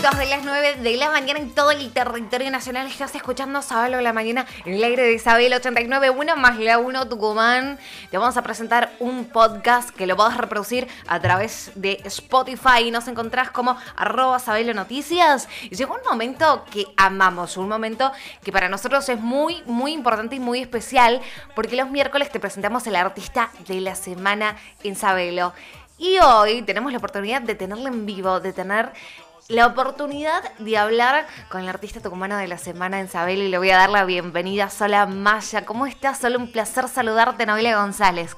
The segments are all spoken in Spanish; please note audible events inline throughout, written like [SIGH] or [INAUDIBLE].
9 minutos de las 9 de la mañana en todo el territorio nacional. Estás escuchando Sábado la mañana en el aire de Isabel 89, una más la 1 Tucumán. Te vamos a presentar un podcast que lo podés reproducir a través de Spotify. Nos encontrás como arroba Sabelo Noticias. Y llegó un momento que amamos, un momento que para nosotros es muy, muy importante y muy especial porque los miércoles te presentamos el artista de la semana en Sabelo. Y hoy tenemos la oportunidad de tenerlo en vivo, de tener la oportunidad de hablar con el artista tucumano de la semana en y le voy a dar la bienvenida a Sola Maya. ¿Cómo estás? Solo un placer saludarte, Noelia González.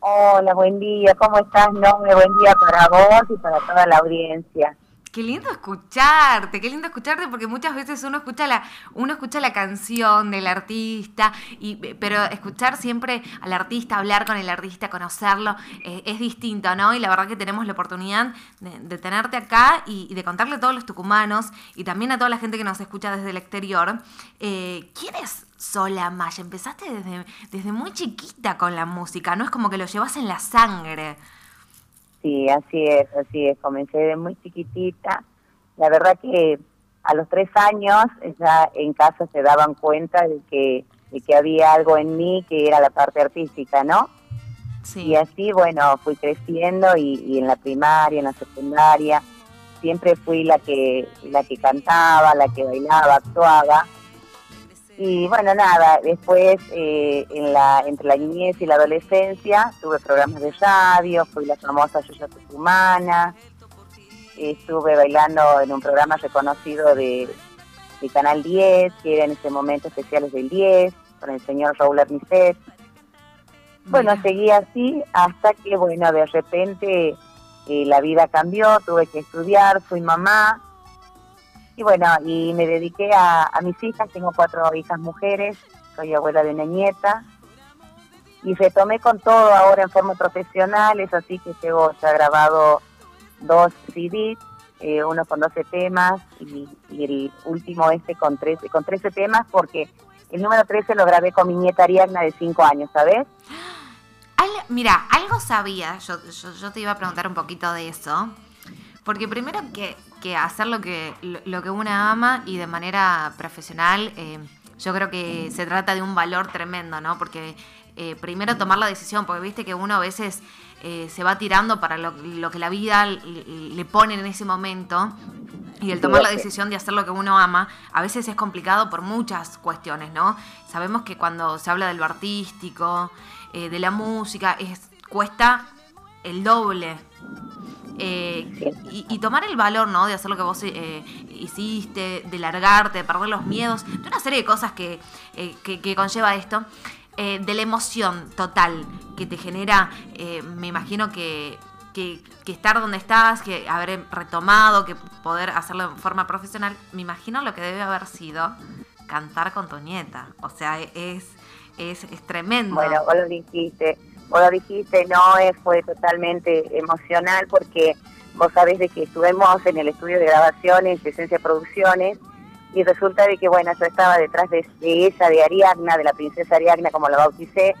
Hola, buen día. ¿Cómo estás, Noelia? Buen día para vos y para toda la audiencia. Qué lindo escucharte, qué lindo escucharte porque muchas veces uno escucha la uno escucha la canción del artista y pero escuchar siempre al artista, hablar con el artista, conocerlo eh, es distinto, ¿no? Y la verdad que tenemos la oportunidad de, tenerte acá y, de contarle a todos los tucumanos y también a toda la gente que nos escucha desde el exterior eh, quién es Sola Maya. Empezaste desde desde muy chiquita con la música, no es como que lo llevas en la sangre. Sí, así es, así es. Comencé de muy chiquitita. La verdad que a los tres años ya en casa se daban cuenta de que, de que había algo en mí que era la parte artística, ¿no? Sí. Y así, bueno, fui creciendo y, y, en la primaria, en la secundaria, siempre fui la que, la que cantaba, la que bailaba, actuaba. Y bueno, nada, después eh, en la, entre la niñez y la adolescencia tuve programas de radio, fui la famosa Yuya Tucumana, estuve bailando en un programa reconocido de, Canal 10, que era en ese momento especiales del 10, con el señor Raúl Arnicet. Bueno, seguí así hasta que, bueno, de repente eh, la vida cambió, tuve que estudiar, fui mamá, y bueno, y me dediqué a, mis hijas, tengo cuatro hijas mujeres, soy abuela de una nieta, y retomé con todo ahora en forma profesional, es así que tengo ya grabado dos CDs, eh, uno con 12 temas y, el último este con 13, con 13 temas porque el número 13 lo grabé con mi nieta Ariadna de 5 años, ¿sabes? [GASPS] mira, algo sabía, yo, yo, te iba a preguntar un poquito de eso, porque primero que, que hacer lo que, lo que uno ama y de manera profesional, eh, yo creo que se trata de un valor tremendo, ¿no? Porque eh, primero tomar la decisión, porque viste que uno a veces eh, se va tirando para lo, que la vida le pone en ese momento. Y el tomar la decisión de hacer lo que uno ama, a veces es complicado por muchas cuestiones, ¿no? Sabemos que cuando se habla de lo artístico, de la música, es, cuesta el doble eh, y, tomar el valor, ¿no? De hacer lo que vos eh, hiciste, de largarte, de perder los miedos, de una serie de cosas que, eh, que, conlleva esto, de la emoción total que te genera, me imagino que, que, estar donde estás, que haber retomado, que poder hacerlo de forma profesional, me imagino lo que debe haber sido cantar con tu nieta. O sea, es, es, es tremendo. Bueno, vos lo dijiste vos lo dijiste, no fue totalmente emocional porque vos sabés de que estuvimos en el estudio de grabaciones de Esencia Producciones y resulta de que, bueno, yo estaba detrás de, ella, de Ariadna, de la princesa Ariadna, como la bauticé,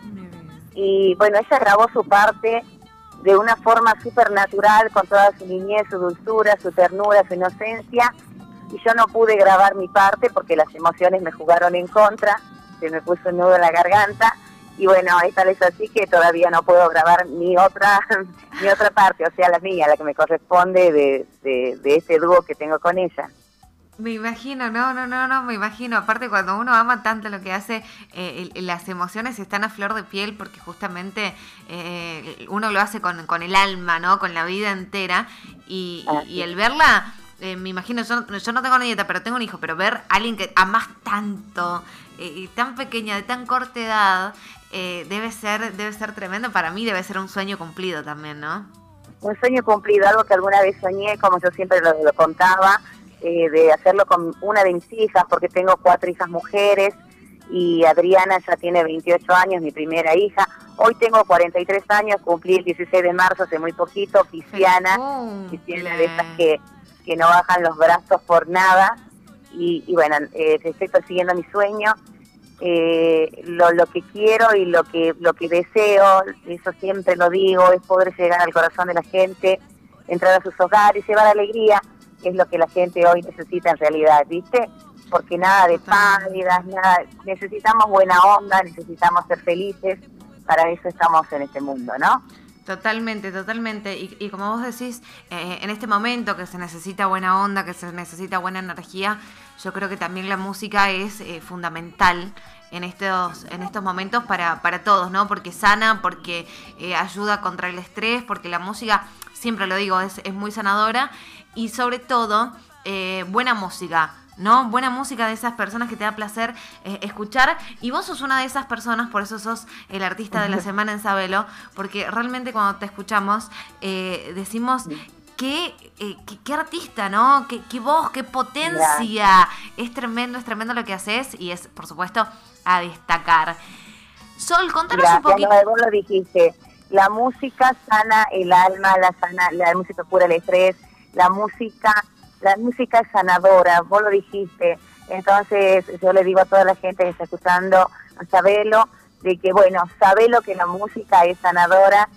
y bueno, ella grabó su parte de una forma súper natural, con toda su niñez, su dulzura, su ternura, su inocencia, y yo no pude grabar mi parte porque las emociones me jugaron en contra, se me puso un nudo en la garganta, y bueno, esta vez así que todavía no puedo grabar mi otra [LAUGHS] mi otra parte, o sea, la mía, la que me corresponde de, de, este dúo que tengo con ella. Me imagino, no, no, no, no, me imagino. Aparte, cuando uno ama tanto lo que hace, eh, las emociones están a flor de piel porque justamente eh, uno lo hace con, con, el alma, ¿no? Con la vida entera. Y, y, el verla, eh, me imagino, yo, yo no tengo una nieta, pero tengo un hijo, pero ver a alguien que amas tanto, y tan pequeña, de tan corta edad, eh, debe ser debe ser tremendo para mí, debe ser un sueño cumplido también, ¿no? Un sueño cumplido, algo que alguna vez soñé, como yo siempre lo, contaba, eh, de hacerlo con una de mis hijas, porque tengo cuatro hijas mujeres y Adriana ya tiene 28 años, mi primera hija. Hoy tengo 43 años, cumplí el 16 de marzo hace muy poquito, Cristiana, Cristiana de esas que, que no bajan los brazos por nada. Y, y bueno, eh, estoy persiguiendo mi sueño eh, lo, lo que quiero y lo que, lo que deseo, eso siempre lo digo, es poder llegar al corazón de la gente, entrar a sus hogares, llevar alegría. es lo que la gente hoy necesita en realidad, ¿viste? Porque nada de pálidas, nada, necesitamos buena onda, necesitamos ser felices, para eso estamos en este mundo, ¿no? Totalmente, totalmente. Y, como vos decís, eh, en este momento que se necesita buena onda, que se necesita buena energía, yo creo que también la música es eh, fundamental en estos, en estos momentos para, para todos, ¿no? Porque sana, porque eh, ayuda contra el estrés, porque la música, siempre lo digo, es, es muy sanadora y sobre todo buena música. ¿No? Buena música de esas personas que te da placer eh, escuchar. Y vos sos una de esas personas, por eso sos el artista de la [LAUGHS] semana en Sabelo, porque realmente cuando te escuchamos eh, decimos... Qué, eh, qué, artista, ¿no? Qué, qué voz, qué potencia. Es tremendo, es tremendo lo que haces y es, por supuesto, a destacar. Sol, contanos un poquito. vos lo dijiste. La música sana el alma, la, sana, la música cura el estrés, la música la música es sanadora, vos lo dijiste. Entonces yo le digo a toda la gente que está escuchando, a Sabelo, de que bueno, sabelo que la música es sanadora.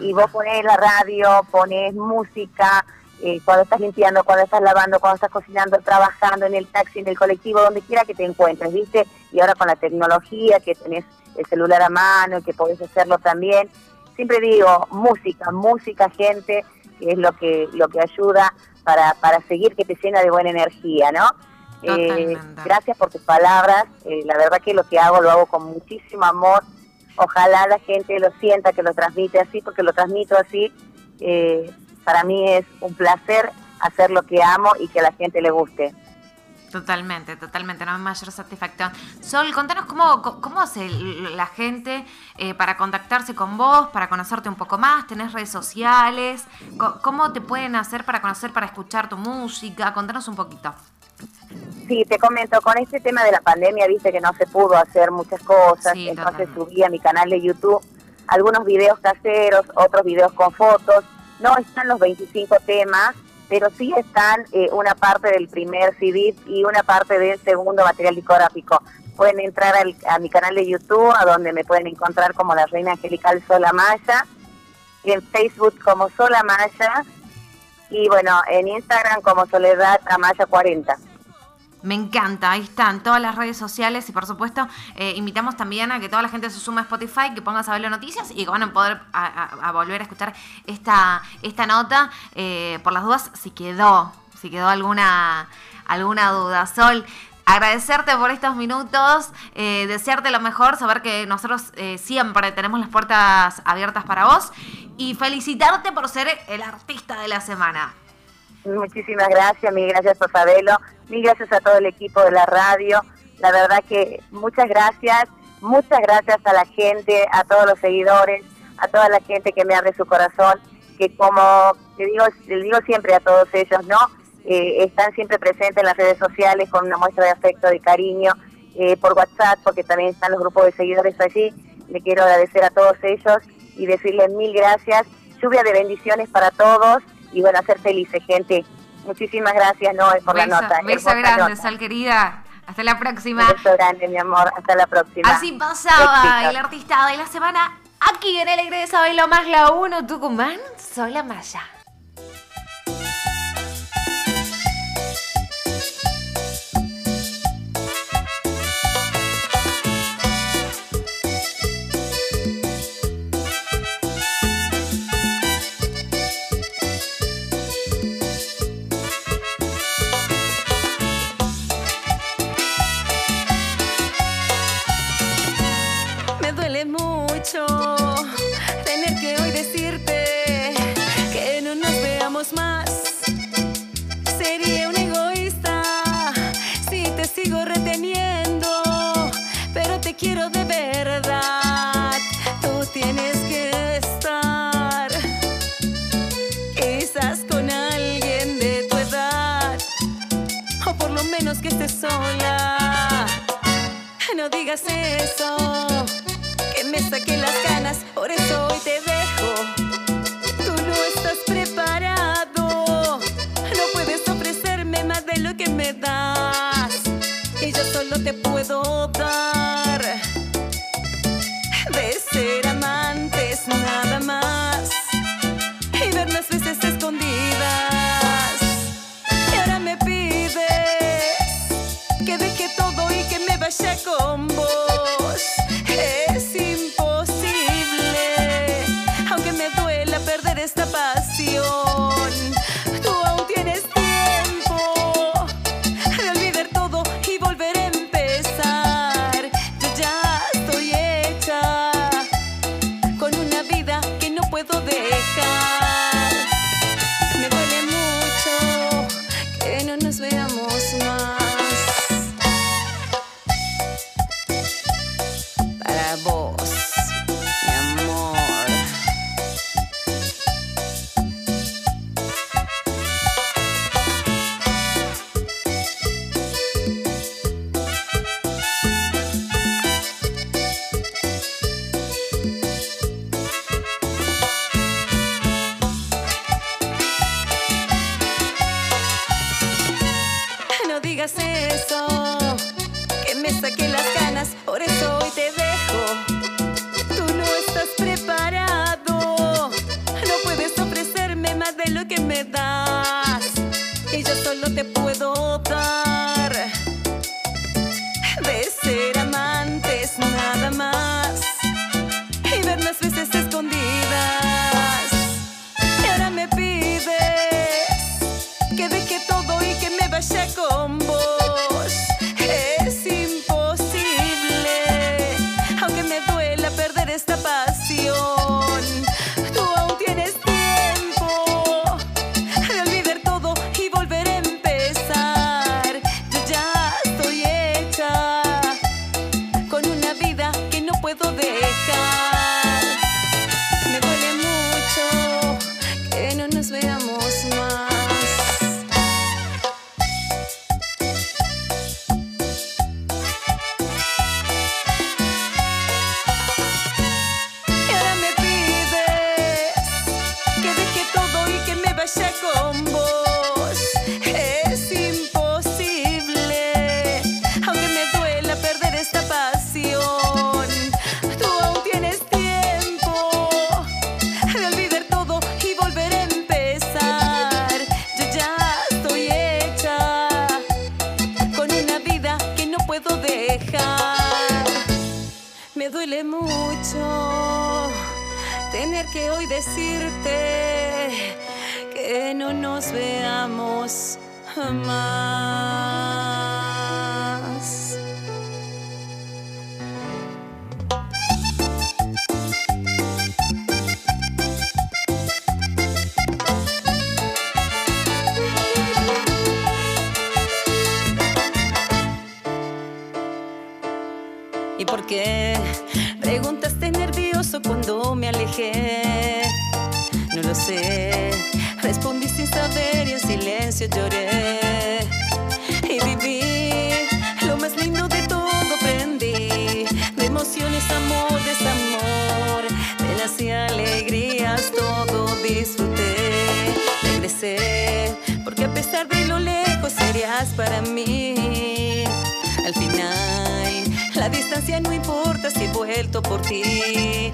Y, vos ponés la radio, ponés música, eh, cuando estás limpiando, cuando estás lavando, cuando estás cocinando, trabajando en el taxi, en el colectivo, donde quiera que te encuentres, ¿viste? Y ahora con la tecnología, que tenés el celular a mano, que podés hacerlo también. Siempre digo, música, música, gente, que es lo que, lo que ayuda para, para seguir que te llena de buena energía, ¿no? Eh, gracias por tus palabras, eh, la verdad que lo que hago lo hago con muchísimo amor, ojalá la gente lo sienta, que lo transmite así, porque lo transmito así, eh, para mí es un placer hacer lo que amo y que a la gente le guste. Totalmente, totalmente, no hay mayor satisfacción. Sol, contanos cómo, cómo hace la gente eh, para contactarse con vos, para conocerte un poco más, tenés redes sociales, cómo te pueden hacer para conocer, para escuchar tu música, contanos un poquito. Sí, te comento, con este tema de la pandemia, viste que no se pudo hacer muchas cosas, entonces subí a mi canal de YouTube algunos videos caseros, otros videos con fotos, no están los 25 temas, pero sí están eh, una parte del primer CD y una parte del segundo material discográfico. Pueden entrar a mi canal de YouTube, a donde me pueden encontrar como la Reina Angelical Sola Maya, en Facebook como Sola Maya, y bueno, en Instagram como Soledad Amaya 40. Me encanta, ahí están todas las redes sociales y por supuesto eh, invitamos también a que toda la gente se sume a Spotify, que ponga a saber las noticias y que van a poder volver a escuchar esta, esta nota eh, por las dudas si quedó, si quedó alguna, alguna duda. Sol, agradecerte por estos minutos, eh, desearte lo mejor, saber que nosotros siempre tenemos las puertas abiertas para vos y felicitarte por ser el artista de la semana. Muchísimas gracias, mil gracias por saberlo, mil gracias a todo el equipo de la radio. La verdad que muchas gracias, muchas gracias a la gente, a todos los seguidores, a toda la gente que me abre su corazón, que como te digo, le digo siempre a todos ellos, ¿no? Eh, están siempre presentes en las redes sociales con una muestra de afecto, de cariño, eh, por WhatsApp, porque también están los grupos de seguidores allí. Le quiero agradecer a todos ellos y decirles mil gracias. Lluvia de bendiciones para todos y bueno, ser felices, gente. Muchísimas gracias, Noé, por la nota. Beso grande, Sal querida. Hasta la próxima. beso grande, mi amor. Hasta la próxima. Así pasaba el artista de la semana aquí en el Alegre de Sabelo Más La 1 Tucumán. Soy la Maya. que me saqué las ganas, por eso hoy te veo. Que hoy decirte que no nos veamos jamás. Penas y alegrías, todo disfruté. Regresé, porque a pesar de lo lejos serías para mí. Al final, la distancia no importa si he vuelto por ti.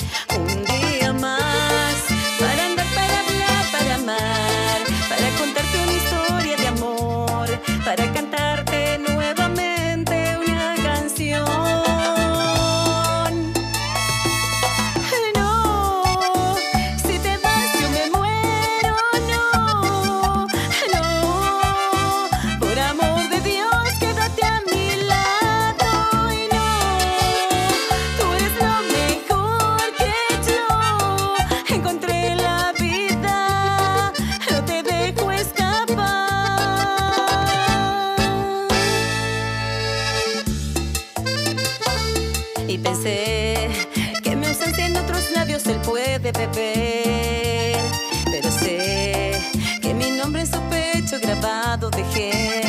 Beber. Pero sé que mi nombre en su pecho grabado dejé.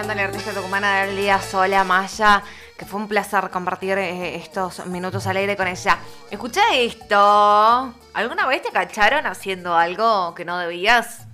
Escuchando a artista tucumana del día Sola Maya, que fue un placer compartir eh, estos minutos al aire con ella. Escucha esto. ¿Alguna vez te cacharon haciendo algo que no debías?